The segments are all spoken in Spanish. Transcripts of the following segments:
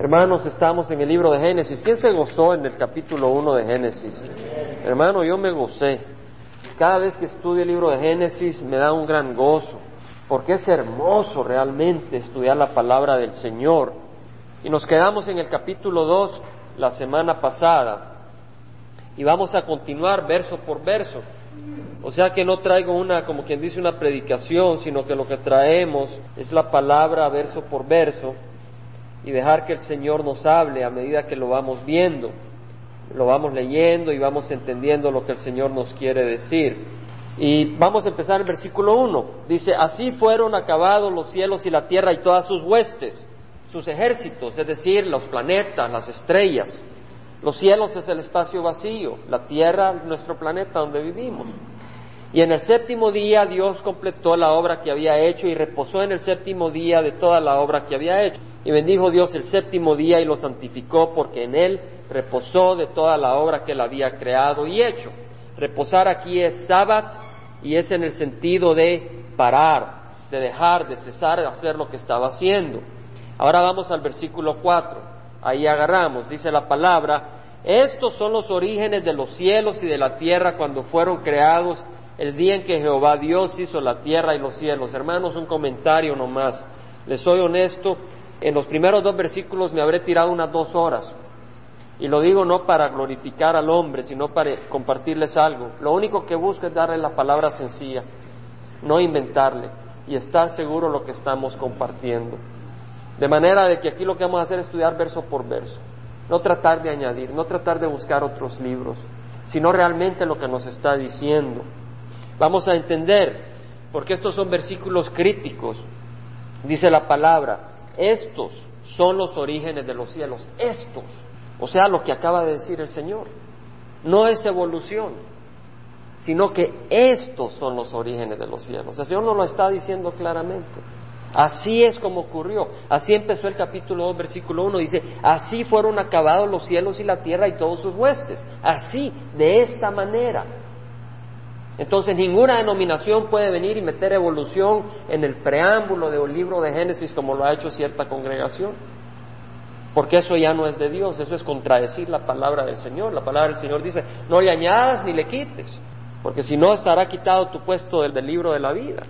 Hermanos, estamos en el libro de Génesis. ¿Quién se gozó en el capítulo 1 de Génesis? Hermano, yo me gocé. Cada vez que estudio el libro de Génesis me da un gran gozo, porque es hermoso realmente estudiar la palabra del Señor. Y nos quedamos en el capítulo 2 la semana pasada y vamos a continuar verso por verso. O sea que no traigo una, como quien dice, una predicación, sino que lo que traemos es la palabra verso por verso y dejar que el Señor nos hable a medida que lo vamos viendo, lo vamos leyendo y vamos entendiendo lo que el Señor nos quiere decir. Y vamos a empezar el versículo 1. Dice, así fueron acabados los cielos y la tierra y todas sus huestes, sus ejércitos, es decir, los planetas, las estrellas. Los cielos es el espacio vacío, la tierra nuestro planeta donde vivimos. Y en el séptimo día Dios completó la obra que había hecho y reposó en el séptimo día de toda la obra que había hecho. Y bendijo Dios el séptimo día y lo santificó porque en él reposó de toda la obra que él había creado y hecho. Reposar aquí es sábado y es en el sentido de parar, de dejar, de cesar de hacer lo que estaba haciendo. Ahora vamos al versículo 4. Ahí agarramos, dice la palabra, estos son los orígenes de los cielos y de la tierra cuando fueron creados el día en que Jehová Dios hizo la tierra y los cielos. Hermanos, un comentario nomás. Les soy honesto, en los primeros dos versículos me habré tirado unas dos horas. Y lo digo no para glorificar al hombre, sino para compartirles algo. Lo único que busco es darle la palabra sencilla, no inventarle y estar seguro lo que estamos compartiendo. De manera de que aquí lo que vamos a hacer es estudiar verso por verso, no tratar de añadir, no tratar de buscar otros libros, sino realmente lo que nos está diciendo. Vamos a entender, porque estos son versículos críticos, dice la palabra, estos son los orígenes de los cielos, estos, o sea, lo que acaba de decir el Señor. No es evolución, sino que estos son los orígenes de los cielos. El Señor nos lo está diciendo claramente. Así es como ocurrió. Así empezó el capítulo 2, versículo 1. Dice, así fueron acabados los cielos y la tierra y todos sus huestes. Así, de esta manera. Entonces ninguna denominación puede venir y meter evolución en el preámbulo del libro de Génesis como lo ha hecho cierta congregación. Porque eso ya no es de Dios, eso es contradecir la palabra del Señor. La palabra del Señor dice, no le añadas ni le quites, porque si no estará quitado tu puesto del, del libro de la vida.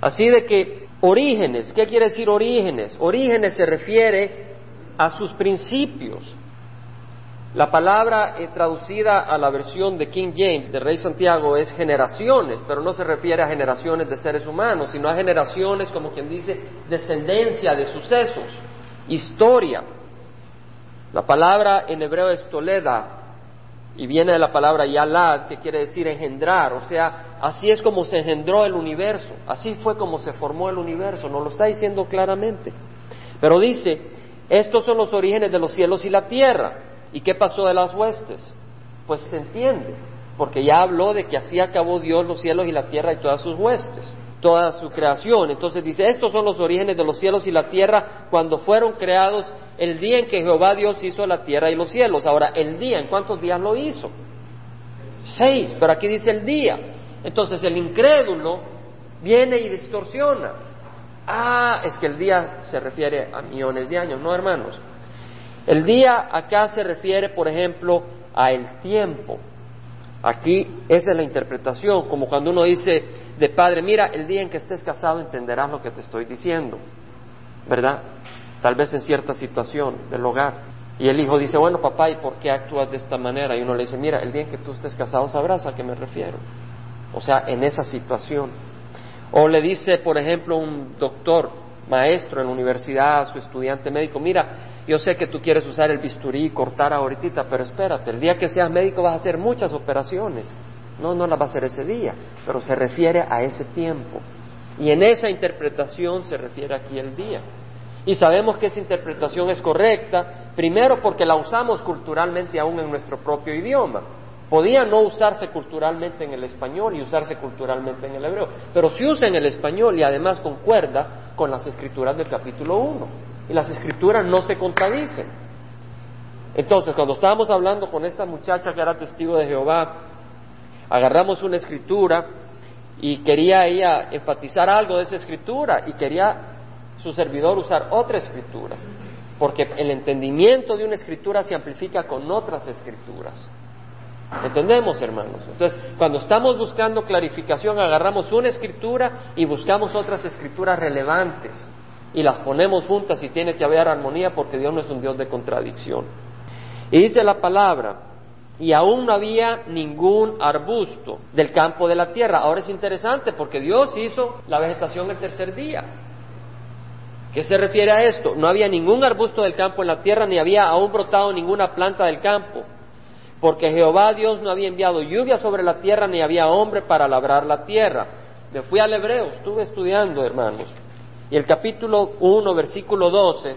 Así de que orígenes, ¿qué quiere decir orígenes? Orígenes se refiere a sus principios, la palabra eh, traducida a la versión de King James, de Rey Santiago, es generaciones, pero no se refiere a generaciones de seres humanos, sino a generaciones, como quien dice, descendencia de sucesos, historia. La palabra en hebreo es toleda y viene de la palabra yalad, que quiere decir engendrar, o sea, así es como se engendró el universo, así fue como se formó el universo, nos lo está diciendo claramente. Pero dice, estos son los orígenes de los cielos y la tierra. ¿Y qué pasó de las huestes? Pues se entiende, porque ya habló de que así acabó Dios los cielos y la tierra y todas sus huestes, toda su creación. Entonces dice, estos son los orígenes de los cielos y la tierra cuando fueron creados el día en que Jehová Dios hizo la tierra y los cielos. Ahora, el día, ¿en cuántos días lo hizo? Seis, pero aquí dice el día. Entonces el incrédulo viene y distorsiona. Ah, es que el día se refiere a millones de años, ¿no, hermanos? El día acá se refiere, por ejemplo, a el tiempo. Aquí esa es la interpretación, como cuando uno dice de padre, mira, el día en que estés casado entenderás lo que te estoy diciendo, ¿verdad? Tal vez en cierta situación del hogar. Y el hijo dice, bueno, papá, ¿y por qué actúas de esta manera? Y uno le dice, mira, el día en que tú estés casado sabrás a qué me refiero. O sea, en esa situación. O le dice, por ejemplo, un doctor, maestro en la universidad a su estudiante médico, mira, yo sé que tú quieres usar el bisturí y cortar ahorita, pero espérate, el día que seas médico vas a hacer muchas operaciones. No, no las va a hacer ese día, pero se refiere a ese tiempo. Y en esa interpretación se refiere aquí el día. Y sabemos que esa interpretación es correcta, primero porque la usamos culturalmente aún en nuestro propio idioma. Podía no usarse culturalmente en el español y usarse culturalmente en el hebreo, pero se usa en el español y además concuerda con las escrituras del capítulo 1 y las escrituras no se contradicen. Entonces, cuando estábamos hablando con esta muchacha que era testigo de Jehová, agarramos una escritura y quería ella enfatizar algo de esa escritura y quería su servidor usar otra escritura. porque el entendimiento de una escritura se amplifica con otras escrituras. ¿Entendemos, hermanos? Entonces, cuando estamos buscando clarificación, agarramos una escritura y buscamos otras escrituras relevantes y las ponemos juntas y tiene que haber armonía porque Dios no es un Dios de contradicción. Y dice la palabra, y aún no había ningún arbusto del campo de la tierra. Ahora es interesante porque Dios hizo la vegetación el tercer día. ¿Qué se refiere a esto? No había ningún arbusto del campo en la tierra, ni había aún brotado ninguna planta del campo, porque Jehová Dios no había enviado lluvia sobre la tierra, ni había hombre para labrar la tierra. Me fui al hebreo, estuve estudiando, hermanos. Y el capítulo 1, versículo 12,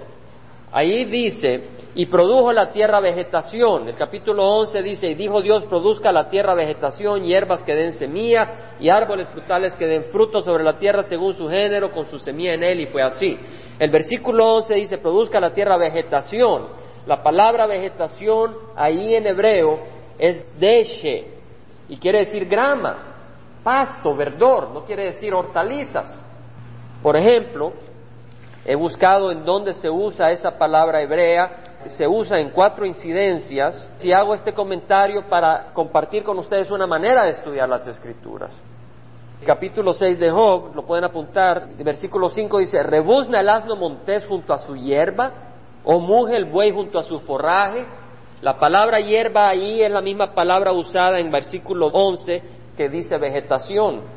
ahí dice, y produjo la tierra vegetación. El capítulo 11 dice, y dijo Dios, produzca la tierra vegetación, hierbas que den semilla, y árboles frutales que den fruto sobre la tierra según su género, con su semilla en él, y fue así. El versículo 11 dice, produzca la tierra vegetación. La palabra vegetación ahí en hebreo es deshe y quiere decir grama, pasto, verdor, no quiere decir hortalizas. Por ejemplo, he buscado en dónde se usa esa palabra hebrea, se usa en cuatro incidencias. Si hago este comentario para compartir con ustedes una manera de estudiar las escrituras capítulo 6 de Job, lo pueden apuntar, versículo 5 dice, rebuzna el asno montés junto a su hierba, o muge el buey junto a su forraje. La palabra hierba ahí es la misma palabra usada en versículo 11 que dice vegetación.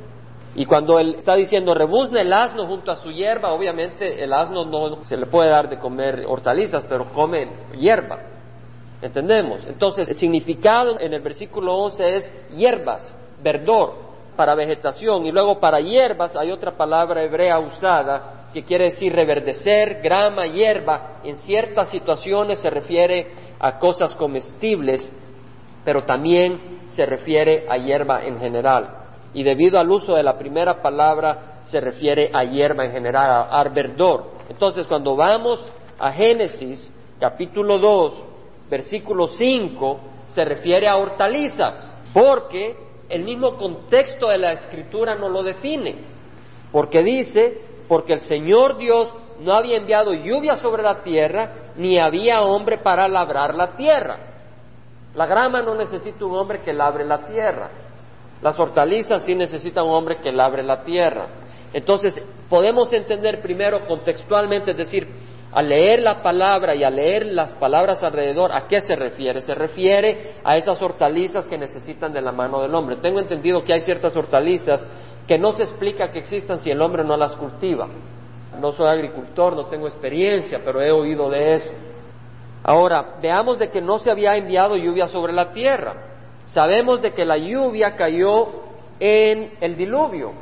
Y cuando él está diciendo rebuzna el asno junto a su hierba, obviamente el asno no se le puede dar de comer hortalizas, pero come hierba. ¿Entendemos? Entonces, el significado en el versículo 11 es hierbas, verdor para vegetación y luego para hierbas hay otra palabra hebrea usada que quiere decir reverdecer, grama, hierba. En ciertas situaciones se refiere a cosas comestibles, pero también se refiere a hierba en general. Y debido al uso de la primera palabra se refiere a hierba en general, a arberdor. Entonces, cuando vamos a Génesis capítulo 2, versículo 5, se refiere a hortalizas, porque el mismo contexto de la escritura no lo define, porque dice, porque el Señor Dios no había enviado lluvia sobre la tierra, ni había hombre para labrar la tierra. La grama no necesita un hombre que labre la tierra. Las hortalizas sí necesitan un hombre que labre la tierra. Entonces, podemos entender primero contextualmente, es decir, al leer la palabra y a leer las palabras alrededor, ¿a qué se refiere? Se refiere a esas hortalizas que necesitan de la mano del hombre. Tengo entendido que hay ciertas hortalizas que no se explica que existan si el hombre no las cultiva. No soy agricultor, no tengo experiencia, pero he oído de eso. Ahora, veamos de que no se había enviado lluvia sobre la tierra. Sabemos de que la lluvia cayó en el diluvio,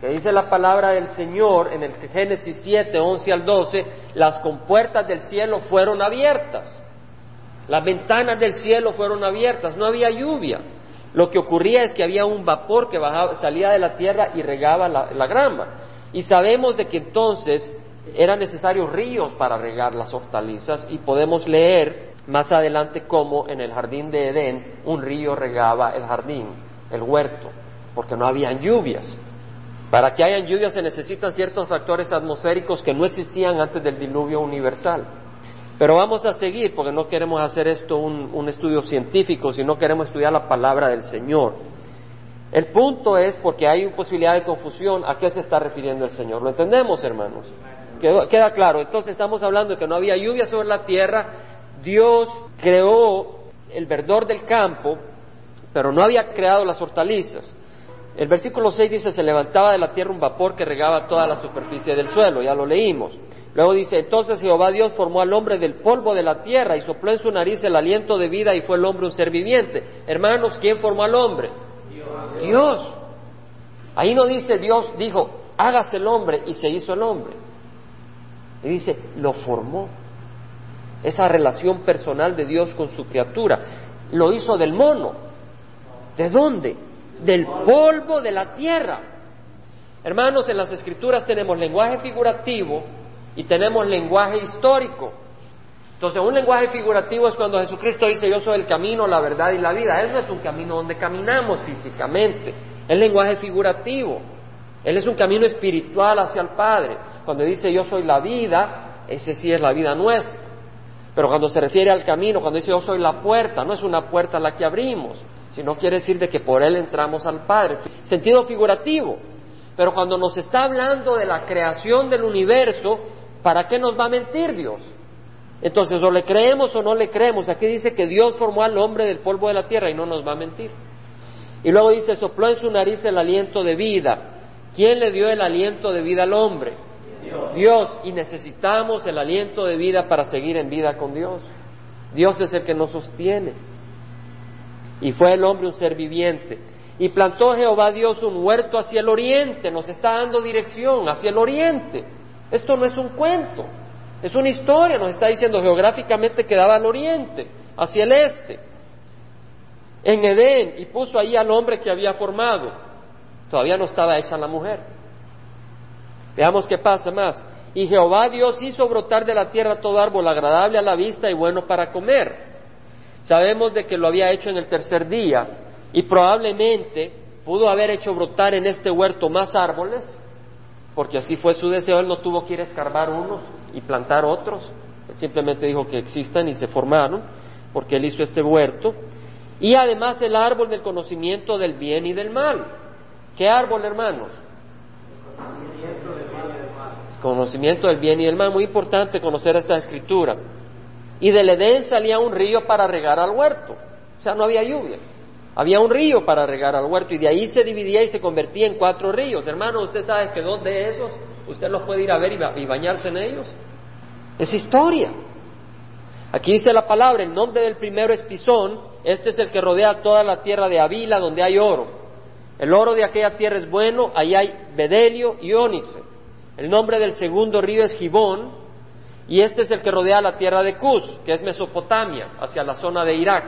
que dice la palabra del Señor en el Génesis 7, 11 al 12, las compuertas del cielo fueron abiertas, las ventanas del cielo fueron abiertas, no había lluvia. Lo que ocurría es que había un vapor que bajaba, salía de la tierra y regaba la, la grama. Y sabemos de que entonces eran necesarios ríos para regar las hortalizas y podemos leer más adelante cómo en el jardín de Edén un río regaba el jardín, el huerto, porque no habían lluvias. Para que hayan lluvias se necesitan ciertos factores atmosféricos que no existían antes del diluvio universal. Pero vamos a seguir porque no queremos hacer esto un, estudio científico, sino queremos estudiar la palabra del Señor. El punto es porque hay posibilidad de confusión a qué se está refiriendo el Señor. ¿Lo entendemos, hermanos? queda claro. Entonces estamos hablando de que no había lluvia sobre la tierra. Dios creó el verdor del campo, pero no había creado las hortalizas. El versículo 6 dice, se levantaba de la tierra un vapor que regaba toda la superficie del suelo, ya lo leímos. Luego dice, entonces Jehová Dios formó al hombre del polvo de la tierra y sopló en su nariz el aliento de vida y fue el hombre un ser viviente. Hermanos, ¿quién formó al hombre? Dios. Dios. Ahí no dice Dios dijo, hágase el hombre y se hizo el hombre. Y dice, lo formó. Esa relación personal de Dios con su criatura. Lo hizo del mono. ¿De dónde? del polvo de la tierra. Hermanos, en las escrituras tenemos lenguaje figurativo y tenemos lenguaje histórico. Entonces, un lenguaje figurativo es cuando Jesucristo dice, yo soy el camino, la verdad y la vida. Él no es un camino donde caminamos físicamente, es lenguaje figurativo. Él es un camino espiritual hacia el Padre. Cuando dice, yo soy la vida, ese sí es la vida nuestra. Pero cuando se refiere al camino, cuando dice yo soy la puerta, no es una puerta la que abrimos, sino quiere decir de que por él entramos al Padre. Sentido figurativo. Pero cuando nos está hablando de la creación del universo, ¿para qué nos va a mentir Dios? Entonces, o le creemos o no le creemos. Aquí dice que Dios formó al hombre del polvo de la tierra y no nos va a mentir. Y luego dice, sopló en su nariz el aliento de vida. ¿Quién le dio el aliento de vida al hombre? Dios. Y necesitamos el aliento de vida para seguir en vida con Dios. Dios es el que nos sostiene. Y fue el hombre un ser viviente. Y plantó Jehová Dios un huerto hacia el oriente. Nos está dando dirección hacia el oriente. Esto no es un cuento. Es una historia, nos está diciendo geográficamente que daba al oriente, hacia el este, en Edén, y puso ahí al hombre que había formado. Todavía no estaba hecha la mujer. Veamos qué pasa más. Y Jehová Dios hizo brotar de la tierra todo árbol agradable a la vista y bueno para comer. Sabemos de que lo había hecho en el tercer día y probablemente pudo haber hecho brotar en este huerto más árboles porque así fue su deseo, él no tuvo que ir a escarbar unos y plantar otros, él simplemente dijo que existan y se formaron, porque él hizo este huerto, y además el árbol del conocimiento del bien y del mal. ¿Qué árbol, hermanos? Conocimiento del bien y del mal. Conocimiento del bien y del mal, muy importante conocer esta escritura. Y del Edén salía un río para regar al huerto, o sea, no había lluvia. Había un río para regar al huerto y de ahí se dividía y se convertía en cuatro ríos. Hermano, usted sabe que dos de esos usted los puede ir a ver y bañarse en ellos. Es historia. Aquí dice la palabra, el nombre del primero es Pisón, este es el que rodea toda la tierra de Avila donde hay oro. El oro de aquella tierra es bueno, ahí hay bedelio y ónice. El nombre del segundo río es Gibón, y este es el que rodea la tierra de Cus, que es Mesopotamia, hacia la zona de Irak.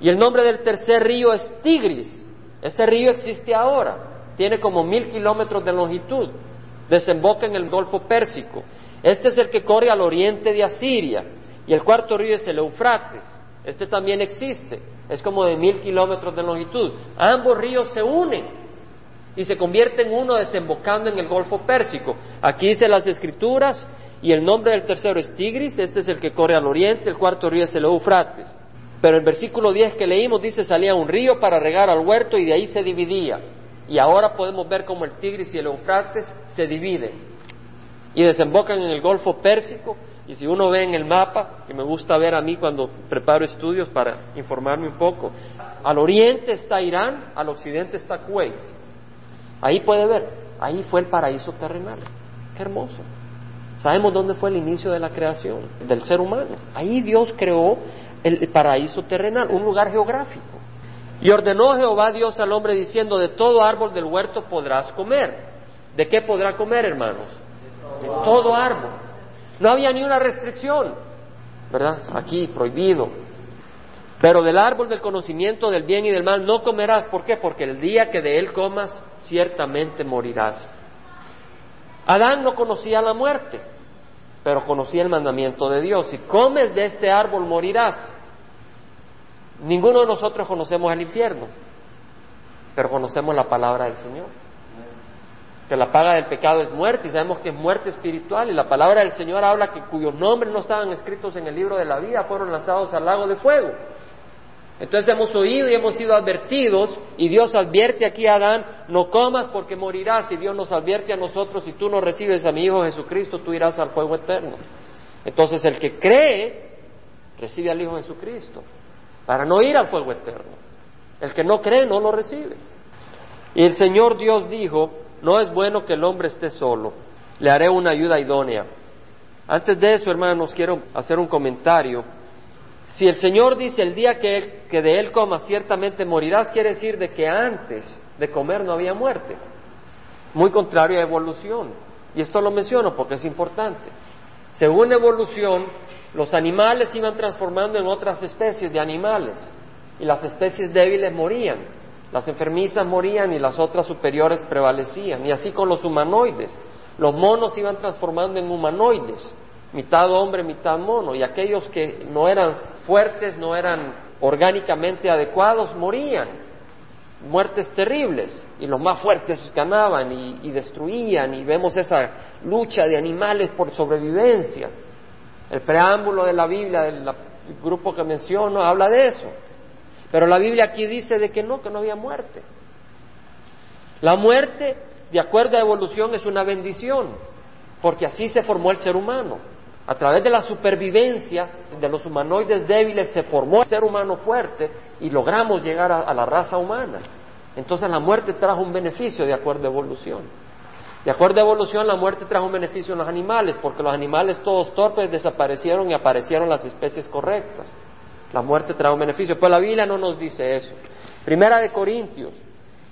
Y el nombre del tercer río es Tigris. Ese río existe ahora, tiene como mil kilómetros de longitud, desemboca en el Golfo Pérsico. Este es el que corre al oriente de Asiria. Y el cuarto río es el Eufrates. Este también existe, es como de mil kilómetros de longitud. Ambos ríos se unen y se convierten en uno desembocando en el Golfo Pérsico. Aquí dice las escrituras y el nombre del tercero es Tigris, este es el que corre al oriente, el cuarto río es el Eufrates. Pero el versículo 10 que leímos dice salía un río para regar al huerto y de ahí se dividía. Y ahora podemos ver cómo el Tigris y el Eufrates se dividen y desembocan en el Golfo Pérsico. Y si uno ve en el mapa, que me gusta ver a mí cuando preparo estudios para informarme un poco, al oriente está Irán, al occidente está Kuwait. Ahí puede ver, ahí fue el paraíso terrenal. Qué hermoso. Sabemos dónde fue el inicio de la creación del ser humano. Ahí Dios creó el paraíso terrenal, un lugar geográfico. Y ordenó Jehová Dios al hombre diciendo, de todo árbol del huerto podrás comer. ¿De qué podrá comer, hermanos? De todo árbol. No había ni una restricción, ¿verdad? Aquí, prohibido. Pero del árbol del conocimiento del bien y del mal no comerás. ¿Por qué? Porque el día que de él comas, ciertamente morirás. Adán no conocía la muerte, pero conocía el mandamiento de Dios. Si comes de este árbol, morirás. Ninguno de nosotros conocemos el infierno, pero conocemos la palabra del Señor. Que la paga del pecado es muerte y sabemos que es muerte espiritual y la palabra del Señor habla que cuyos nombres no estaban escritos en el libro de la vida fueron lanzados al lago de fuego. Entonces hemos oído y hemos sido advertidos y Dios advierte aquí a Adán, no comas porque morirás y Dios nos advierte a nosotros, si tú no recibes a mi Hijo Jesucristo, tú irás al fuego eterno. Entonces el que cree, recibe al Hijo Jesucristo para no ir al fuego eterno. El que no cree no lo recibe. Y el Señor Dios dijo, no es bueno que el hombre esté solo, le haré una ayuda idónea. Antes de eso, hermanos, quiero hacer un comentario. Si el Señor dice el día que, que de él coma ciertamente morirás, quiere decir de que antes de comer no había muerte. Muy contrario a evolución. Y esto lo menciono porque es importante. Según evolución, los animales se iban transformando en otras especies de animales y las especies débiles morían, las enfermizas morían y las otras superiores prevalecían. Y así con los humanoides. Los monos se iban transformando en humanoides, mitad hombre, mitad mono, y aquellos que no eran fuertes, no eran orgánicamente adecuados, morían. Muertes terribles. Y los más fuertes ganaban y, destruían, y vemos esa lucha de animales por sobrevivencia. El preámbulo de la Biblia, del grupo que menciono, habla de eso. Pero la Biblia aquí dice de que no, que no había muerte. La muerte, de acuerdo a evolución, es una bendición, porque así se formó el ser humano. A través de la supervivencia de los humanoides débiles se formó el ser humano fuerte y logramos llegar a, la raza humana. Entonces la muerte trajo un beneficio de acuerdo a evolución. De acuerdo a evolución, la muerte trajo un beneficio en los animales, porque los animales todos torpes desaparecieron y aparecieron las especies correctas. La muerte trajo un beneficio, pero la Biblia no nos dice eso. Primera de Corintios,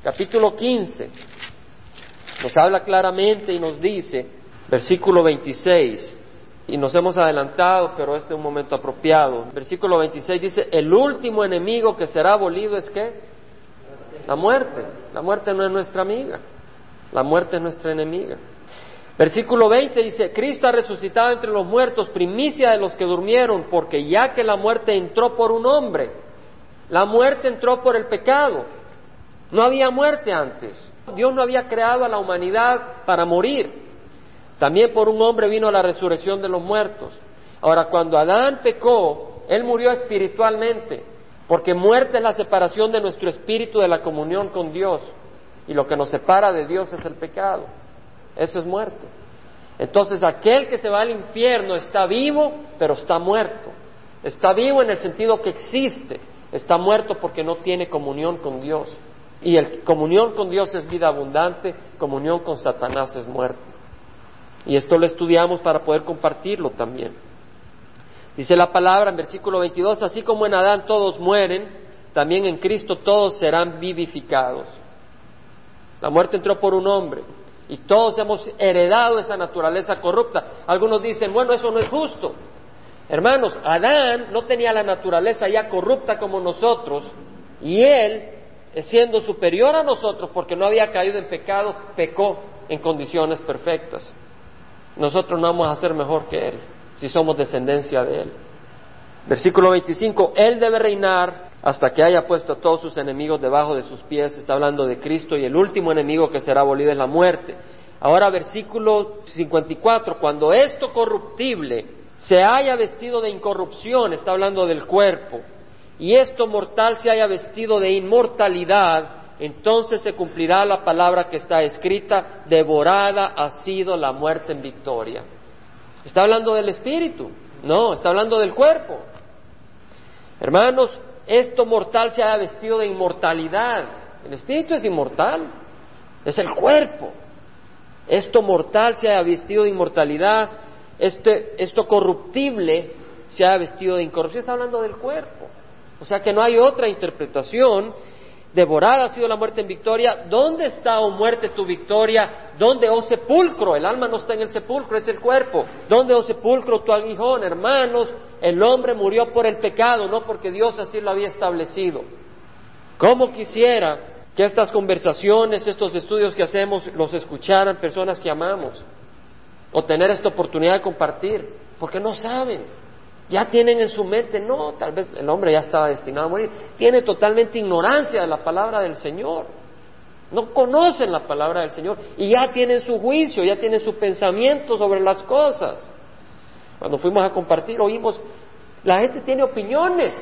capítulo 15, nos habla claramente y nos dice, versículo 26, y nos hemos adelantado, pero este es un momento apropiado. Versículo 26 dice, el último enemigo que será abolido es qué? La muerte. La muerte no es nuestra amiga, la muerte es nuestra enemiga. Versículo 20 dice, Cristo ha resucitado entre los muertos, primicia de los que durmieron, porque ya que la muerte entró por un hombre, la muerte entró por el pecado. No había muerte antes. Dios no había creado a la humanidad para morir. También por un hombre vino la resurrección de los muertos. Ahora, cuando Adán pecó, él murió espiritualmente, porque muerte es la separación de nuestro espíritu de la comunión con Dios. Y lo que nos separa de Dios es el pecado. Eso es muerte. Entonces, aquel que se va al infierno está vivo, pero está muerto. Está vivo en el sentido que existe. Está muerto porque no tiene comunión con Dios. Y el comunión con Dios es vida abundante, comunión con Satanás es muerte. Y esto lo estudiamos para poder compartirlo también. Dice la palabra en versículo 22, así como en Adán todos mueren, también en Cristo todos serán vivificados. La muerte entró por un hombre y todos hemos heredado esa naturaleza corrupta. Algunos dicen, bueno, eso no es justo. Hermanos, Adán no tenía la naturaleza ya corrupta como nosotros y él, siendo superior a nosotros porque no había caído en pecado, pecó en condiciones perfectas nosotros no vamos a ser mejor que Él si somos descendencia de Él. Versículo 25, Él debe reinar hasta que haya puesto a todos sus enemigos debajo de sus pies. Está hablando de Cristo y el último enemigo que será abolido es la muerte. Ahora versículo 54, cuando esto corruptible se haya vestido de incorrupción, está hablando del cuerpo, y esto mortal se haya vestido de inmortalidad, entonces se cumplirá la palabra que está escrita, devorada ha sido la muerte en victoria. ¿Está hablando del espíritu? No, está hablando del cuerpo. Hermanos, esto mortal se ha vestido de inmortalidad. El espíritu es inmortal, es el cuerpo. Esto mortal se ha vestido de inmortalidad, este, esto corruptible se ha vestido de incorrupción. Está hablando del cuerpo. O sea que no hay otra interpretación devorada ha sido la muerte en victoria. ¿Dónde está, oh muerte, tu victoria? ¿Dónde, oh sepulcro? El alma no está en el sepulcro, es el cuerpo. ¿Dónde, oh sepulcro, tu aguijón? Hermanos, el hombre murió por el pecado, no porque Dios así lo había establecido. ¿Cómo quisiera que estas conversaciones, estos estudios que hacemos, los escucharan personas que amamos? O tener esta oportunidad de compartir, porque no saben. Ya tienen en su mente, no, tal vez el hombre ya estaba destinado a morir. Tiene totalmente ignorancia de la palabra del Señor. No conocen la palabra del Señor y ya tienen su juicio, ya tienen su pensamiento sobre las cosas. Cuando fuimos a compartir, oímos, la gente tiene opiniones.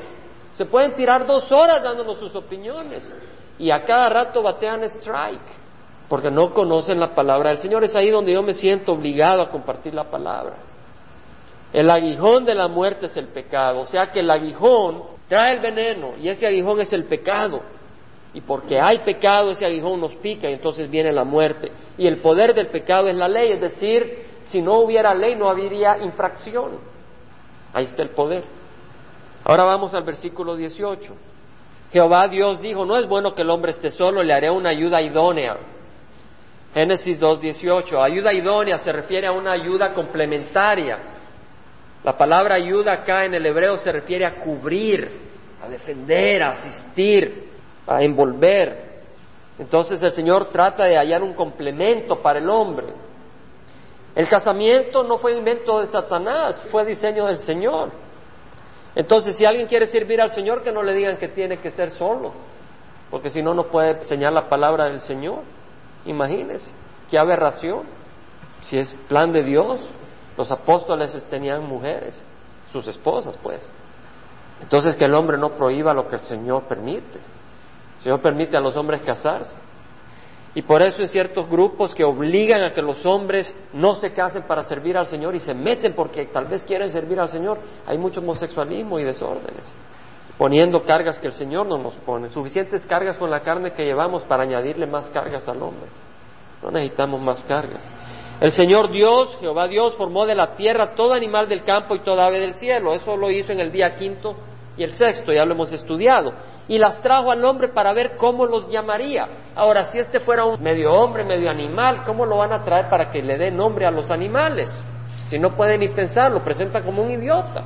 Se pueden tirar dos horas dándonos sus opiniones y a cada rato batean strike porque no conocen la palabra del Señor. Es ahí donde yo me siento obligado a compartir la palabra. El aguijón de la muerte es el pecado, o sea que el aguijón trae el veneno y ese aguijón es el pecado. Y porque hay pecado, ese aguijón nos pica y entonces viene la muerte. Y el poder del pecado es la ley, es decir, si no hubiera ley no habría infracción. Ahí está el poder. Ahora vamos al versículo 18. Jehová Dios dijo, no es bueno que el hombre esté solo, le haré una ayuda idónea. Génesis 2.18, ayuda idónea se refiere a una ayuda complementaria la palabra ayuda acá en el hebreo se refiere a cubrir, a defender, a asistir, a envolver. Entonces el Señor trata de hallar un complemento para el hombre. El casamiento no fue invento de Satanás, fue diseño del Señor. Entonces, si alguien quiere servir al Señor, que no le digan que tiene que ser solo, porque si no, no puede enseñar la palabra del Señor. Imagínese, qué aberración. Si es plan de Dios, los apóstoles tenían mujeres. sus esposas, pues. Entonces que el hombre no prohíba lo que el Señor permite. El Señor permite a los hombres casarse. Y por eso hay ciertos grupos que obligan a que los hombres no se casen para servir al Señor y se meten porque tal vez quieren servir al Señor. Hay mucho homosexualismo y desórdenes, poniendo cargas que el Señor no nos pone, suficientes cargas con la carne que llevamos para añadirle más cargas al hombre. No necesitamos más cargas. El Señor Dios, Jehová Dios, formó de la tierra todo animal del campo y toda ave del cielo. Eso lo hizo en el día quinto y el sexto, ya lo hemos estudiado. Y las trajo al hombre para ver cómo los llamaría. Ahora, si este fuera un medio hombre, medio animal, ¿cómo lo van a traer para que le dé nombre a los animales? Si no puede ni pensar, lo presenta como un idiota.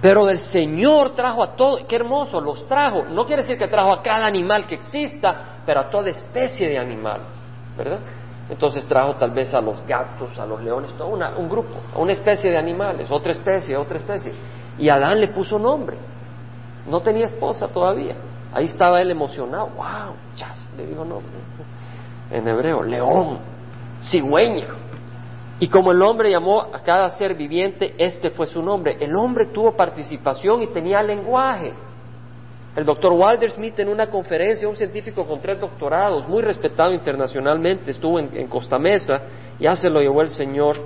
Pero el Señor trajo a todo, qué hermoso, los trajo. No quiere decir que trajo a cada animal que exista, pero a toda especie de animal, ¿verdad? Entonces trajo tal vez a los gatos, a los leones, todo un grupo, una especie de animales, otra especie, otra especie. Y Adán le puso nombre. No tenía esposa todavía. Ahí estaba él emocionado. ¡Wow! Chas, le dijo nombre. En hebreo, león, cigüeña. Y como el hombre llamó a cada ser viviente, este fue su nombre. El hombre tuvo participación y tenía lenguaje. El doctor Walter Smith en una conferencia, un científico con tres doctorados, muy respetado internacionalmente, estuvo en, en Costa Mesa, ya se lo llevó el Señor,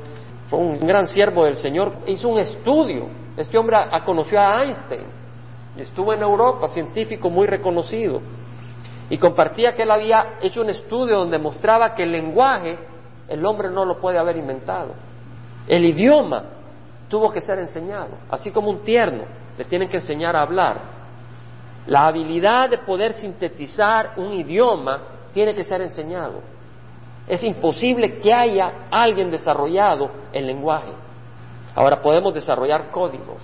fue un gran siervo del Señor, hizo un estudio. Este hombre conoció a Einstein, estuvo en Europa, científico muy reconocido, y compartía que él había hecho un estudio donde mostraba que el lenguaje el hombre no lo puede haber inventado. El idioma tuvo que ser enseñado, así como un tierno, le tienen que enseñar a hablar. La habilidad de poder sintetizar un idioma tiene que ser enseñado. Es imposible que haya alguien desarrollado el lenguaje. Ahora podemos desarrollar códigos,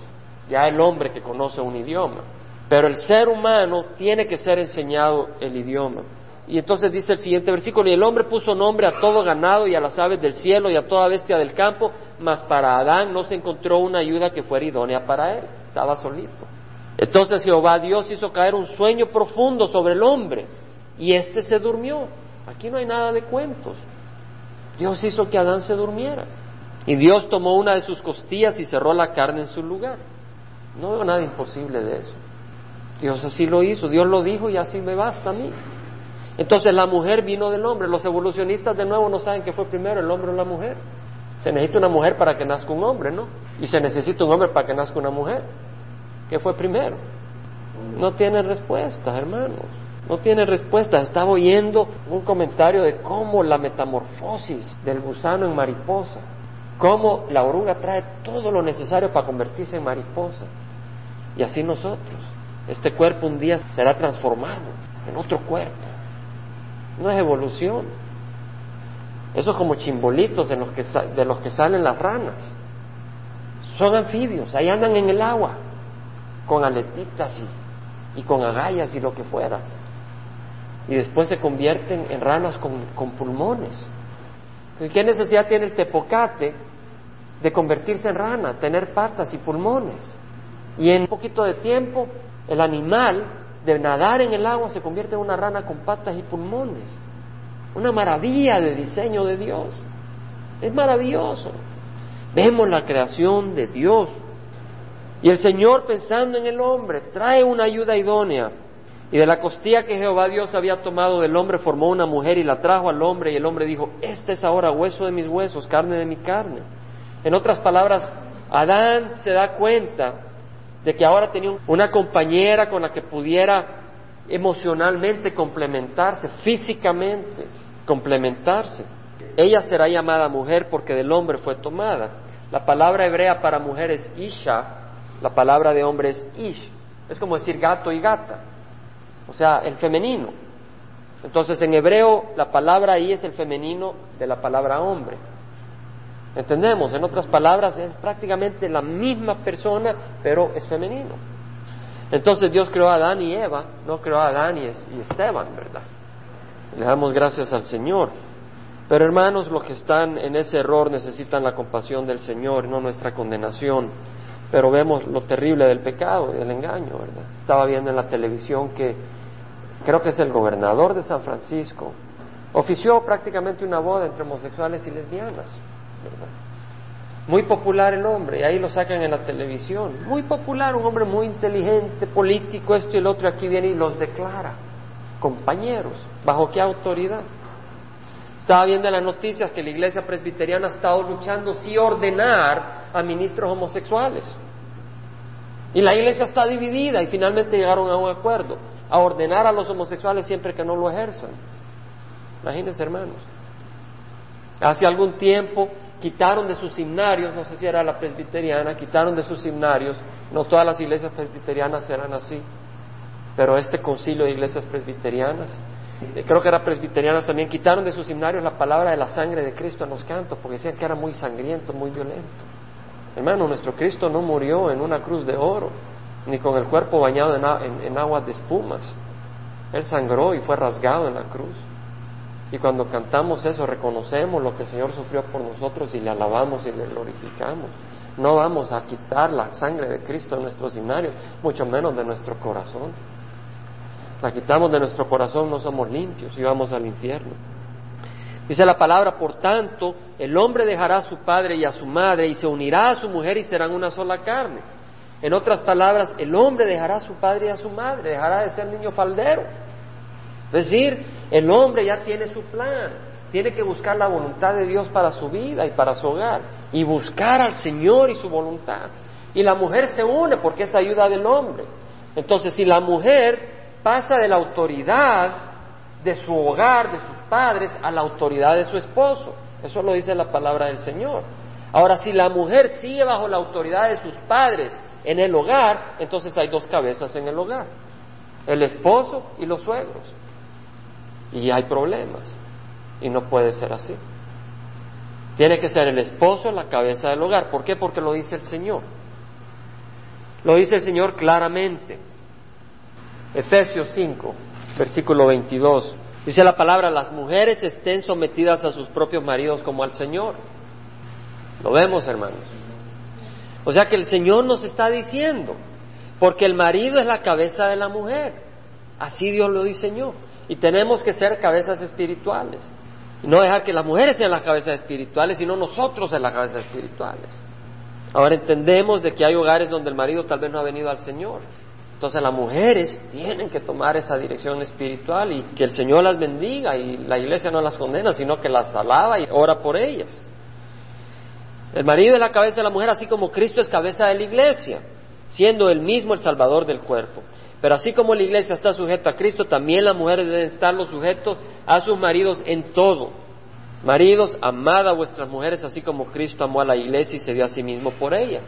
ya el hombre que conoce un idioma, pero el ser humano tiene que ser enseñado el idioma. Y entonces dice el siguiente versículo, y el hombre puso nombre a todo ganado y a las aves del cielo y a toda bestia del campo, mas para Adán no se encontró una ayuda que fuera idónea para él, estaba solito. Entonces Jehová Dios hizo caer un sueño profundo sobre el hombre y éste se durmió. Aquí no hay nada de cuentos. Dios hizo que Adán se durmiera. Y Dios tomó una de sus costillas y cerró la carne en su lugar. No veo nada imposible de eso. Dios así lo hizo, Dios lo dijo y así me basta a mí. Entonces la mujer vino del hombre. Los evolucionistas de nuevo no saben qué fue primero, el hombre o la mujer. Se necesita una mujer para que nazca un hombre, ¿no? Y se necesita un hombre para que nazca una mujer. ¿Qué fue primero? No tiene respuestas, hermanos. No tiene respuestas. Estaba oyendo un comentario de cómo la metamorfosis del gusano en mariposa, cómo la oruga trae todo lo necesario para convertirse en mariposa. Y así nosotros. Este cuerpo un día será transformado en otro cuerpo. No es evolución. Eso es como chimbolitos de los que, de los que salen las ranas. Son anfibios, ahí andan en el agua con aletitas y, con agallas y lo que fuera. Y después se convierten en ranas con, pulmones. ¿Qué necesidad tiene el tepocate de convertirse en rana, tener patas y pulmones? Y en un poquito de tiempo, el animal de nadar en el agua se convierte en una rana con patas y pulmones. Una maravilla de diseño de Dios. Es maravilloso. Vemos la creación de Dios y el Señor, pensando en el hombre, trae una ayuda idónea. Y de la costilla que Jehová Dios había tomado del hombre, formó una mujer y la trajo al hombre. Y el hombre dijo, este es ahora hueso de mis huesos, carne de mi carne. En otras palabras, Adán se da cuenta de que ahora tenía una compañera con la que pudiera emocionalmente complementarse, físicamente complementarse. Ella será llamada mujer porque del hombre fue tomada. La palabra hebrea para mujer es Isha, la palabra de hombre es ish, es como decir gato y gata, o sea, el femenino. Entonces en hebreo la palabra ahí es el femenino de la palabra hombre. ¿Entendemos? En otras palabras es prácticamente la misma persona, pero es femenino. Entonces Dios creó a Adán y Eva, no creó a Adán y Esteban, ¿verdad? Le damos gracias al Señor. Pero hermanos, los que están en ese error necesitan la compasión del Señor, no nuestra condenación pero vemos lo terrible del pecado y del engaño, ¿verdad? Estaba viendo en la televisión que creo que es el gobernador de San Francisco, ofició prácticamente una boda entre homosexuales y lesbianas, ¿verdad? Muy popular el hombre, y ahí lo sacan en la televisión. Muy popular, un hombre muy inteligente, político, esto y el otro, aquí viene y los declara. Compañeros, ¿bajo qué autoridad? Estaba viendo en las noticias que la iglesia presbiteriana ha estado luchando si ordenar a ministros homosexuales. Y la iglesia está dividida y finalmente llegaron a un acuerdo, a ordenar a los homosexuales siempre que no lo ejerzan. Imagínense, hermanos. Hace algún tiempo quitaron de sus himnarios, no sé si era la presbiteriana, quitaron de sus himnarios, no todas las iglesias presbiterianas eran así, pero este concilio de iglesias presbiterianas, eh, creo que eran presbiterianas también, quitaron de sus himnarios la palabra de la sangre de Cristo en los cantos, porque decían que era muy sangriento, muy violento. Hermano, nuestro Cristo no murió en una cruz de oro, ni con el cuerpo bañado en, en aguas de espumas. Él sangró y fue rasgado en la cruz. Y cuando cantamos eso, reconocemos lo que el Señor sufrió por nosotros y le alabamos y le glorificamos. No vamos a quitar la sangre de Cristo de nuestro himnarios, mucho menos de nuestro corazón. La quitamos de nuestro corazón, no somos limpios y vamos al infierno. Dice la palabra, por tanto, el hombre dejará a su padre y a su madre y se unirá a su mujer y serán una sola carne. En otras palabras, el hombre dejará a su padre y a su madre, dejará de ser niño faldero. Es decir, el hombre ya tiene su plan, tiene que buscar la voluntad de Dios para su vida y para su hogar, y buscar al Señor y su voluntad. Y la mujer se une porque es ayuda del hombre. Entonces, si la mujer pasa de la autoridad de su hogar, de sus padres, a la autoridad de su esposo, eso lo dice la palabra del Señor. Ahora, si la mujer sigue bajo la autoridad de sus padres en el hogar, entonces hay dos cabezas en el hogar, el esposo y los suegros y hay problemas. Y no puede ser así. Tiene que ser el esposo la cabeza del hogar. ¿Por qué? Porque lo dice el Señor. Lo dice el Señor claramente. Efesios 5, versículo 22. Dice la palabra, las mujeres estén sometidas a sus propios maridos como al Señor. Lo vemos, hermanos. O sea que el Señor nos está diciendo, porque el marido es la cabeza de la mujer. Así Dios lo diseñó. Y tenemos que ser cabezas espirituales. Y no dejar que las mujeres sean las cabezas espirituales, sino nosotros en las cabezas espirituales. Ahora entendemos de que hay hogares donde el marido tal vez no ha venido al Señor. Entonces las mujeres tienen que tomar esa dirección espiritual y que el Señor las bendiga y la iglesia no las condena, sino que las alaba y ora por ellas. El marido es la cabeza de la mujer, así como Cristo es cabeza de la iglesia, siendo él mismo el salvador del cuerpo. Pero así como la iglesia está sujeta a Cristo, también las mujeres deben estar sujetos a sus maridos en todo. Maridos, amad a vuestras mujeres así como Cristo amó a la iglesia y se dio a sí mismo por ella.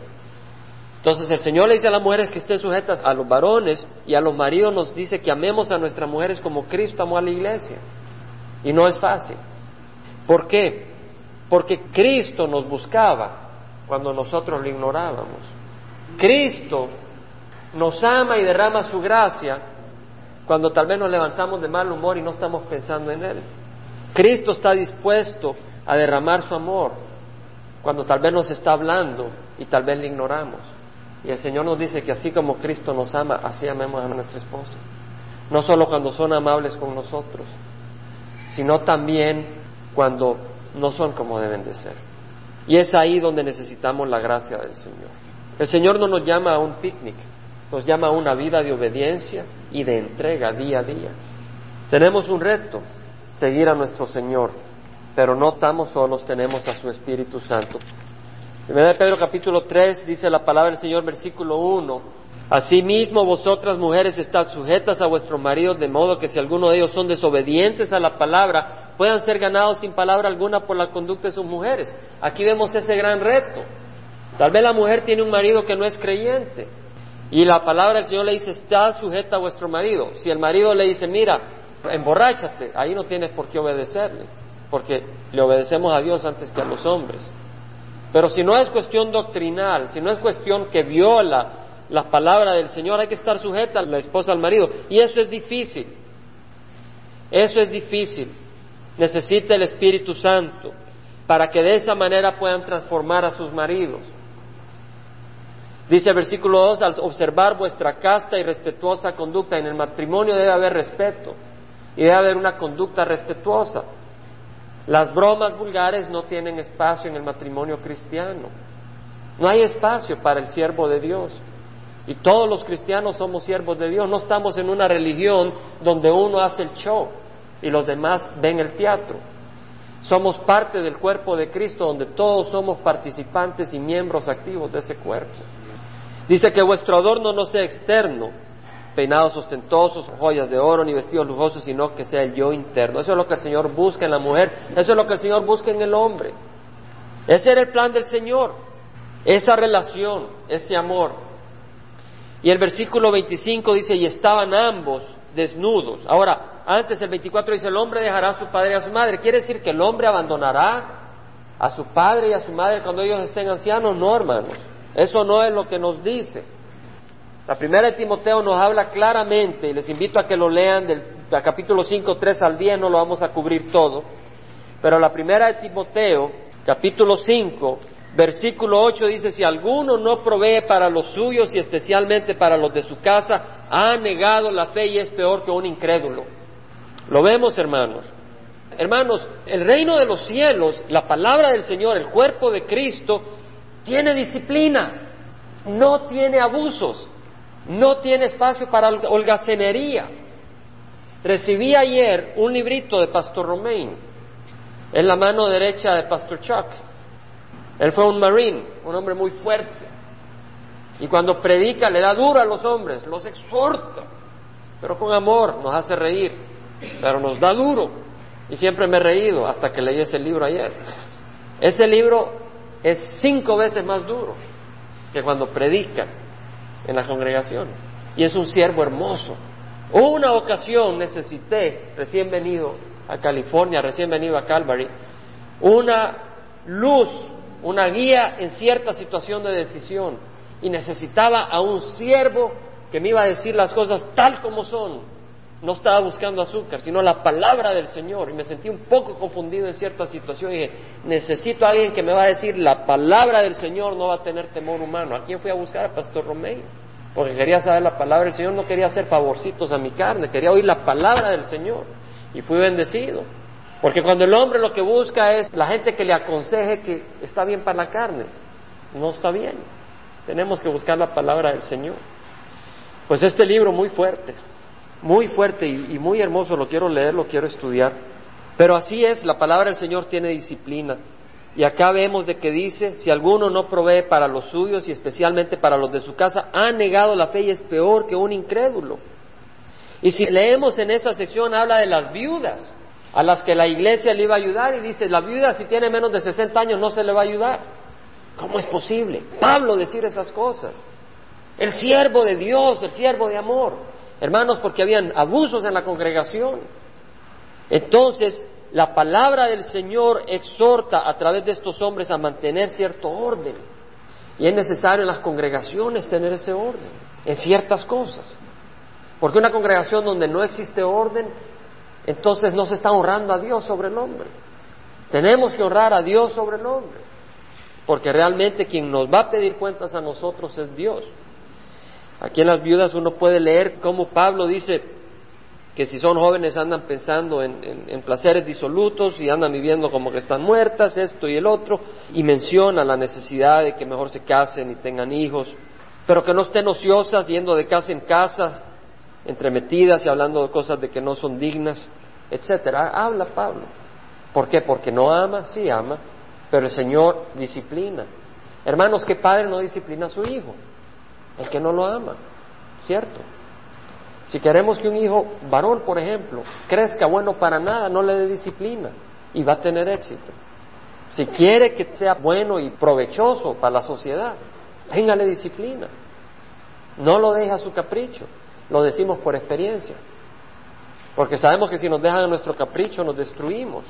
Entonces el Señor le dice a las mujeres que estén sujetas a los varones y a los maridos nos dice que amemos a nuestras mujeres como Cristo amó a la iglesia. Y no es fácil. ¿Por qué? Porque Cristo nos buscaba cuando nosotros lo ignorábamos. Cristo nos ama y derrama su gracia cuando tal vez nos levantamos de mal humor y no estamos pensando en Él. Cristo está dispuesto a derramar su amor cuando tal vez nos está hablando y tal vez le ignoramos. Y el Señor nos dice que así como Cristo nos ama, así amemos a nuestra esposa. No solo cuando son amables con nosotros, sino también cuando no son como deben de ser. Y es ahí donde necesitamos la gracia del Señor. El Señor no nos llama a un picnic, nos llama a una vida de obediencia y de entrega día a día. Tenemos un reto, seguir a nuestro Señor, pero no estamos solos, tenemos a su Espíritu Santo. En de Pedro capítulo 3 dice la palabra del Señor, versículo 1, Asimismo vosotras mujeres estad sujetas a vuestros maridos, de modo que si alguno de ellos son desobedientes a la palabra, puedan ser ganados sin palabra alguna por la conducta de sus mujeres. Aquí vemos ese gran reto. Tal vez la mujer tiene un marido que no es creyente, y la palabra del Señor le dice, está sujeta a vuestro marido. Si el marido le dice, mira, emborráchate, ahí no tienes por qué obedecerle, porque le obedecemos a Dios antes que a los hombres. Pero si no es cuestión doctrinal, si no es cuestión que viola la palabra del Señor, hay que estar sujeta la esposa al marido. Y eso es difícil. Eso es difícil. Necesita el Espíritu Santo para que de esa manera puedan transformar a sus maridos. Dice el versículo 2, al observar vuestra casta y respetuosa conducta, en el matrimonio debe haber respeto y debe haber una conducta respetuosa. Las bromas vulgares no tienen espacio en el matrimonio cristiano. No hay espacio para el siervo de Dios. Y todos los cristianos somos siervos de Dios. No estamos en una religión donde uno hace el show y los demás ven el teatro. Somos parte del cuerpo de Cristo donde todos somos participantes y miembros activos de ese cuerpo. Dice que vuestro adorno no sea externo, peinados ostentosos, joyas de oro, ni vestidos lujosos, sino que sea el yo interno. Eso es lo que el Señor busca en la mujer, eso es lo que el Señor busca en el hombre. Ese era el plan del Señor, esa relación, ese amor. Y el versículo 25 dice, y estaban ambos desnudos. Ahora, antes el 24 dice, el hombre dejará a su padre y a su madre. ¿Quiere decir que el hombre abandonará a su padre y a su madre cuando ellos estén ancianos? No, hermanos. Eso no es lo que nos dice. La primera de Timoteo nos habla claramente, y les invito a que lo lean del, capítulo 5, 3 al 10, no lo vamos a cubrir todo, pero la primera de Timoteo, capítulo 5, versículo 8 dice, si alguno no provee para los suyos y especialmente para los de su casa, ha negado la fe y es peor que un incrédulo. Lo vemos, hermanos. Hermanos, el reino de los cielos, la palabra del Señor, el cuerpo de Cristo, tiene disciplina, no tiene abusos no tiene espacio para holgacenería. Recibí ayer un librito de Pastor Romain, en la mano derecha de Pastor Chuck. Él fue un marine, un hombre muy fuerte. Y cuando predica le da duro a los hombres, los exhorta, pero con amor, nos hace reír, pero nos da duro. Y siempre me he reído hasta que leí ese libro ayer. Ese libro es cinco veces más duro que cuando predica en la congregación. Y es un siervo hermoso. Una ocasión necesité, recién venido a California, recién venido a Calvary, una luz, una guía en cierta situación de decisión. Y necesitaba a un siervo que me iba a decir las cosas tal como son. No estaba buscando azúcar, sino la palabra del Señor. Y me sentí un poco confundido en cierta situación. Y dije, necesito a alguien que me va a decir la palabra del Señor, no va a tener temor humano. ¿A quién fui a buscar? A Pastor Romeo porque quería saber la palabra del Señor, no quería hacer favorcitos a mi carne, quería oír la palabra del Señor y fui bendecido. Porque cuando el hombre lo que busca es la gente que le aconseje que está bien para la carne, no está bien. Tenemos que buscar la palabra del Señor. Pues este libro muy fuerte, muy fuerte y, muy hermoso, lo quiero leer, lo quiero estudiar. Pero así es, la palabra del Señor tiene disciplina. Y acá vemos de que dice, si alguno no provee para los suyos y especialmente para los de su casa, ha negado la fe y es peor que un incrédulo. Y si leemos en esa sección, habla de las viudas, a las que la iglesia le iba a ayudar y dice, la viuda si tiene menos de 60 años no se le va a ayudar. ¿Cómo es posible? Pablo decir esas cosas. El siervo de Dios, el siervo de amor. Hermanos, porque habían abusos en la congregación. Entonces, la palabra del Señor exhorta a través de estos hombres a mantener cierto orden. Y es necesario en las congregaciones tener ese orden, en ciertas cosas. Porque una congregación donde no existe orden, entonces no se está honrando a Dios sobre el hombre. Tenemos que honrar a Dios sobre el hombre. Porque realmente quien nos va a pedir cuentas a nosotros es Dios. Aquí en las viudas uno puede leer cómo Pablo dice, que si son jóvenes andan pensando en, placeres disolutos y andan viviendo como que están muertas, esto y el otro, y menciona la necesidad de que mejor se casen y tengan hijos, pero que no estén ociosas yendo de casa en casa, entremetidas y hablando de cosas de que no son dignas, etcétera. Habla Pablo. ¿Por qué? Porque no ama, sí ama, pero el Señor disciplina. Hermanos, ¿qué padre no disciplina a su hijo? El que no lo ama, ¿cierto? Si queremos que un hijo varón, por ejemplo, crezca bueno para nada, no le dé disciplina y va a tener éxito. Si quiere que sea bueno y provechoso para la sociedad, téngale disciplina. No lo deje a su capricho, lo decimos por experiencia. Porque sabemos que si nos dejan a nuestro capricho nos destruimos.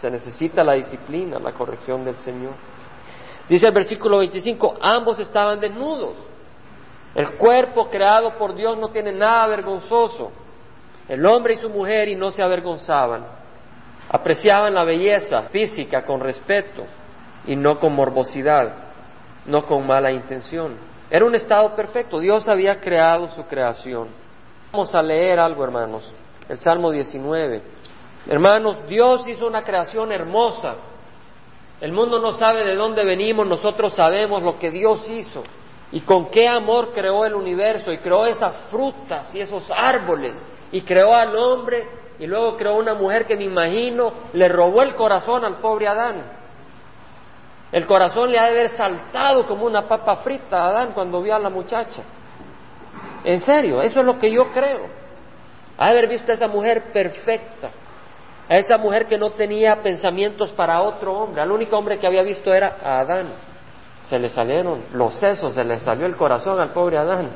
Se necesita la disciplina, la corrección del Señor. Dice el versículo 25, ambos estaban desnudos. El cuerpo creado por Dios no tiene nada vergonzoso. El hombre y su mujer y no se avergonzaban. Apreciaban la belleza física con respeto y no con morbosidad, no con mala intención. Era un estado perfecto. Dios había creado su creación. Vamos a leer algo, hermanos. El Salmo 19. Hermanos, Dios hizo una creación hermosa. El mundo no sabe de dónde venimos, nosotros sabemos lo que Dios hizo y con qué amor creó el universo y creó esas frutas y esos árboles y creó al hombre y luego creó una mujer que me imagino le robó el corazón al pobre Adán. El corazón le ha de haber saltado como una papa frita a Adán cuando vio a la muchacha. En serio, eso es lo que yo creo. Ha de haber visto a esa mujer perfecta, a esa mujer que no tenía pensamientos para otro hombre. Al único hombre que había visto era a Adán. Se le salieron los sesos, se le salió el corazón al pobre Adán.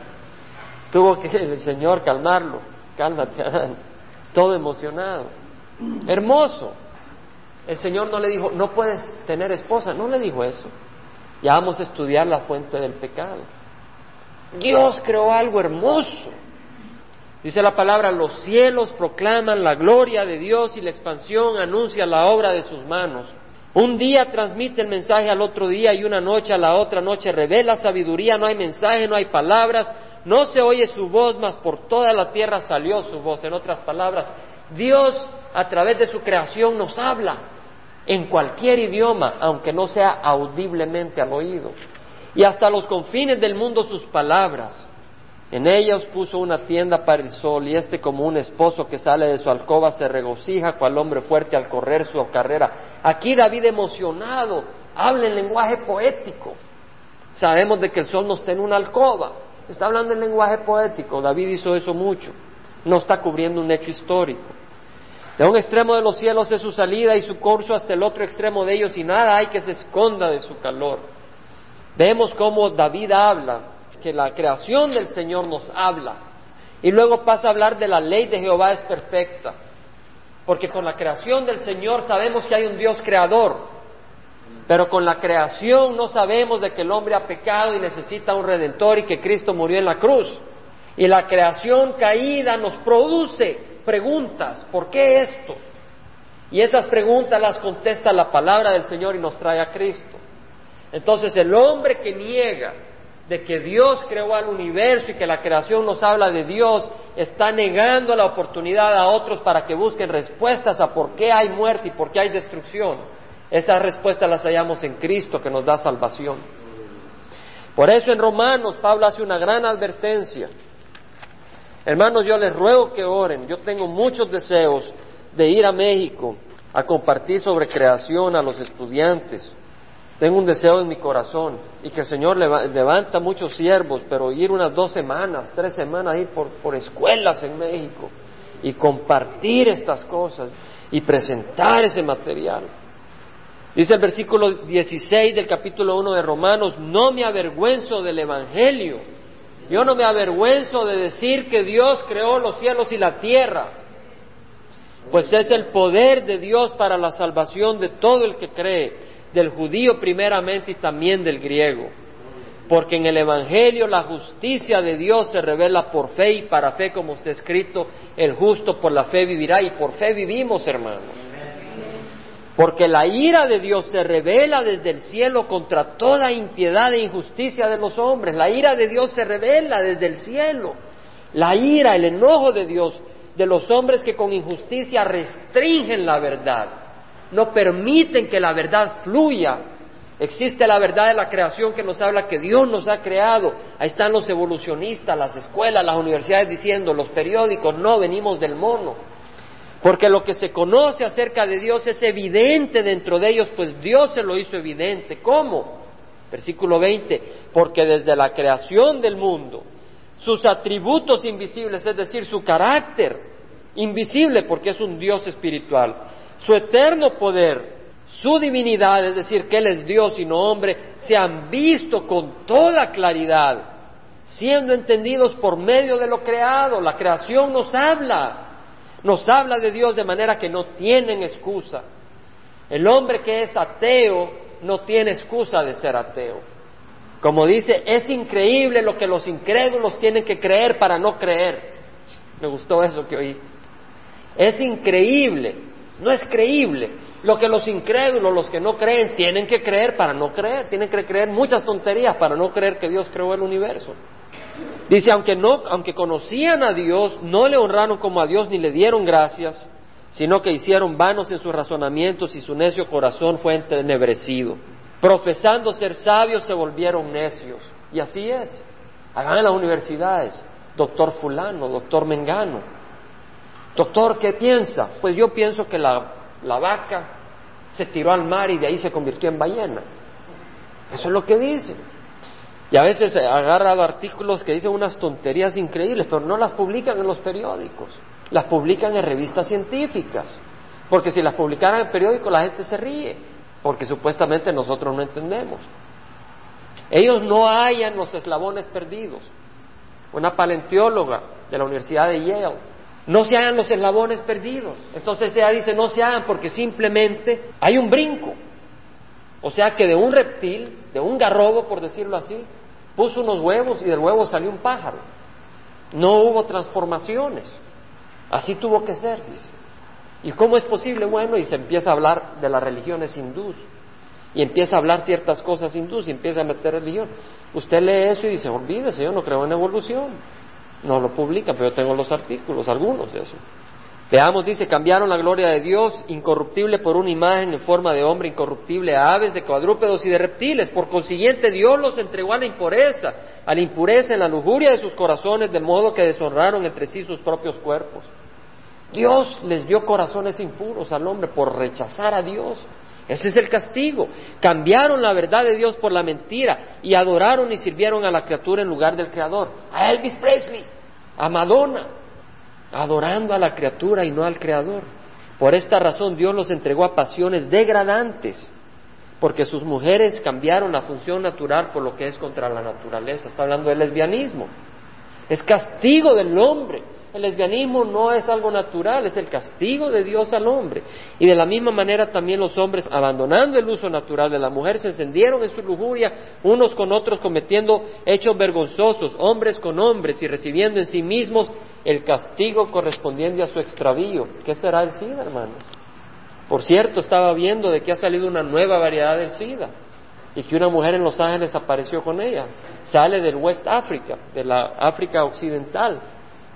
Tuvo que el Señor calmarlo. Cálmate, Adán. Todo emocionado. Hermoso. El Señor no le dijo, no puedes tener esposa. No le dijo eso. Ya vamos a estudiar la fuente del pecado. Dios creó algo hermoso. Dice la palabra, los cielos proclaman la gloria de Dios y la expansión anuncia la obra de sus manos. Un día transmite el mensaje al otro día y una noche a la otra noche revela sabiduría, no hay mensaje, no hay palabras, no se oye su voz, mas por toda la tierra salió su voz. En otras palabras, Dios a través de su creación nos habla en cualquier idioma, aunque no sea audiblemente al oído. Y hasta los confines del mundo sus palabras. En ellas puso una tienda para el sol y este como un esposo que sale de su alcoba se regocija cual hombre fuerte al correr su carrera. Aquí David emocionado habla en lenguaje poético. Sabemos de que el sol no está en una alcoba, está hablando en lenguaje poético. David hizo eso mucho, no está cubriendo un hecho histórico. De un extremo de los cielos es su salida y su curso hasta el otro extremo de ellos y nada hay que se esconda de su calor. Vemos cómo David habla que la creación del Señor nos habla. Y luego pasa a hablar de la ley de Jehová es perfecta. Porque con la creación del Señor sabemos que hay un Dios creador. Pero con la creación no sabemos de que el hombre ha pecado y necesita un redentor y que Cristo murió en la cruz. Y la creación caída nos produce preguntas. ¿Por qué esto? Y esas preguntas las contesta la palabra del Señor y nos trae a Cristo. Entonces el hombre que niega de que Dios creó al universo y que la creación nos habla de Dios, está negando la oportunidad a otros para que busquen respuestas a por qué hay muerte y por qué hay destrucción. Esas respuestas las hallamos en Cristo que nos da salvación. Por eso en Romanos Pablo hace una gran advertencia. Hermanos, yo les ruego que oren. Yo tengo muchos deseos de ir a México a compartir sobre creación a los estudiantes. Tengo un deseo en mi corazón y que el Señor levanta muchos siervos, pero ir unas dos semanas, tres semanas, ir por, por escuelas en México y compartir estas cosas y presentar ese material. Dice el versículo 16 del capítulo 1 de Romanos, no me avergüenzo del Evangelio. Yo no me avergüenzo de decir que Dios creó los cielos y la tierra, pues es el poder de Dios para la salvación de todo el que cree del judío primeramente y también del griego. Porque en el Evangelio la justicia de Dios se revela por fe y para fe, como está escrito, el justo por la fe vivirá y por fe vivimos, hermanos. Porque la ira de Dios se revela desde el cielo contra toda impiedad e injusticia de los hombres. La ira de Dios se revela desde el cielo. La ira, el enojo de Dios de los hombres que con injusticia restringen la verdad no permiten que la verdad fluya. Existe la verdad de la creación que nos habla que Dios nos ha creado. Ahí están los evolucionistas, las escuelas, las universidades diciendo, los periódicos, no venimos del mono. Porque lo que se conoce acerca de Dios es evidente dentro de ellos, pues Dios se lo hizo evidente. ¿Cómo? Versículo 20, porque desde la creación del mundo, sus atributos invisibles, es decir, su carácter invisible, porque es un Dios espiritual, su eterno poder, su divinidad, es decir, que Él es Dios y no hombre, se han visto con toda claridad, siendo entendidos por medio de lo creado. La creación nos habla, nos habla de Dios de manera que no tienen excusa. El hombre que es ateo no tiene excusa de ser ateo. Como dice, es increíble lo que los incrédulos tienen que creer para no creer. Me gustó eso que oí. Es increíble no es creíble. Lo que los incrédulos, los que no creen, tienen que creer para no creer. Tienen que creer muchas tonterías para no creer que Dios creó el universo. Dice, aunque, no, aunque conocían a Dios, no le honraron como a Dios ni le dieron gracias, sino que hicieron vanos en sus razonamientos y su necio corazón fue entenebrecido. Profesando ser sabios se volvieron necios. Y así es. Hagan en las universidades, doctor fulano, doctor mengano. Doctor, ¿qué piensa? Pues yo pienso que la, vaca se tiró al mar y de ahí se convirtió en ballena. Eso es lo que dicen. Y a veces ha agarrado artículos que dicen unas tonterías increíbles, pero no las publican en los periódicos, las publican en revistas científicas. Porque si las publicaran en periódicos la gente se ríe, porque supuestamente nosotros no entendemos. Ellos no hallan los eslabones perdidos. Una paleontóloga de la Universidad de Yale, no se hagan los eslabones perdidos. Entonces ella dice, no se hagan porque simplemente hay un brinco. O sea que de un reptil, de un garrobo, por decirlo así, puso unos huevos y del huevo salió un pájaro. No hubo transformaciones. Así tuvo que ser, dice. ¿Y cómo es posible? Bueno, y se empieza a hablar de las religiones hindús. Y empieza a hablar ciertas cosas hindús y empieza a meter religión. Usted lee eso y dice, olvídese, yo no creo en evolución. No lo publica, pero yo tengo los artículos, algunos de eso. Veamos, dice, cambiaron la gloria de Dios incorruptible por una imagen en forma de hombre incorruptible a aves, de cuadrúpedos y de reptiles. Por consiguiente, Dios los entregó a la impureza, a la impureza en la lujuria de sus corazones, de modo que deshonraron entre sí sus propios cuerpos. Dios les dio corazones impuros al hombre por rechazar a Dios. Ese es el castigo. Cambiaron la verdad de Dios por la mentira y adoraron y sirvieron a la criatura en lugar del Creador. A Elvis Presley, a Madonna, adorando a la criatura y no al Creador. Por esta razón Dios los entregó a pasiones degradantes, porque sus mujeres cambiaron la función natural por lo que es contra la naturaleza. Está hablando del lesbianismo. Es castigo del hombre. El lesbianismo no es algo natural, es el castigo de Dios al hombre. Y de la misma manera también los hombres, abandonando el uso natural de la mujer, se encendieron en su lujuria unos con otros, cometiendo hechos vergonzosos, hombres con hombres, y recibiendo en sí mismos el castigo correspondiente a su extravío. ¿Qué será el SIDA, hermanos? Por cierto, estaba viendo de que ha salido una nueva variedad del SIDA y que una mujer en Los Ángeles apareció con ellas. Sale del West África, de la África Occidental.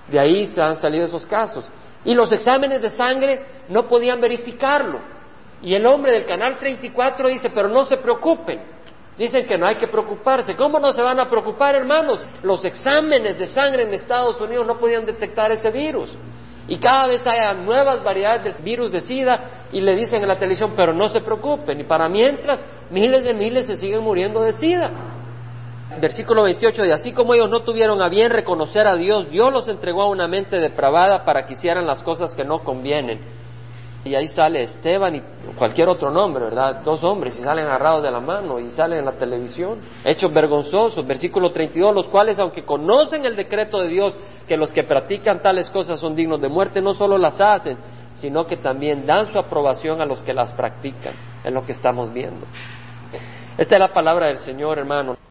De ahí se han salido esos casos. Y los exámenes de sangre no podían verificarlo. Y el hombre del canal 34 dice, pero no se preocupen. Dicen que no hay que preocuparse. ¿Cómo no se van a preocupar, hermanos? Los exámenes de sangre en Estados Unidos no podían detectar ese virus. Y cada vez hay nuevas variedades del virus de SIDA y le dicen en la televisión, pero no se preocupen. Y para mientras, miles de miles se siguen muriendo de SIDA. Versículo 28 de así como ellos no tuvieron a bien reconocer a Dios, Dios los entregó a una mente depravada para que hicieran las cosas que no convienen. Y ahí sale Esteban y cualquier otro nombre, ¿verdad? Dos hombres y salen agarrados de la mano y salen en la televisión. Hechos vergonzosos, versículo 32, los cuales aunque conocen el decreto de Dios, que los que practican tales cosas son dignos de muerte, no solo las hacen, sino que también dan su aprobación a los que las practican. Es lo que estamos viendo. Esta es la palabra del Señor, hermano.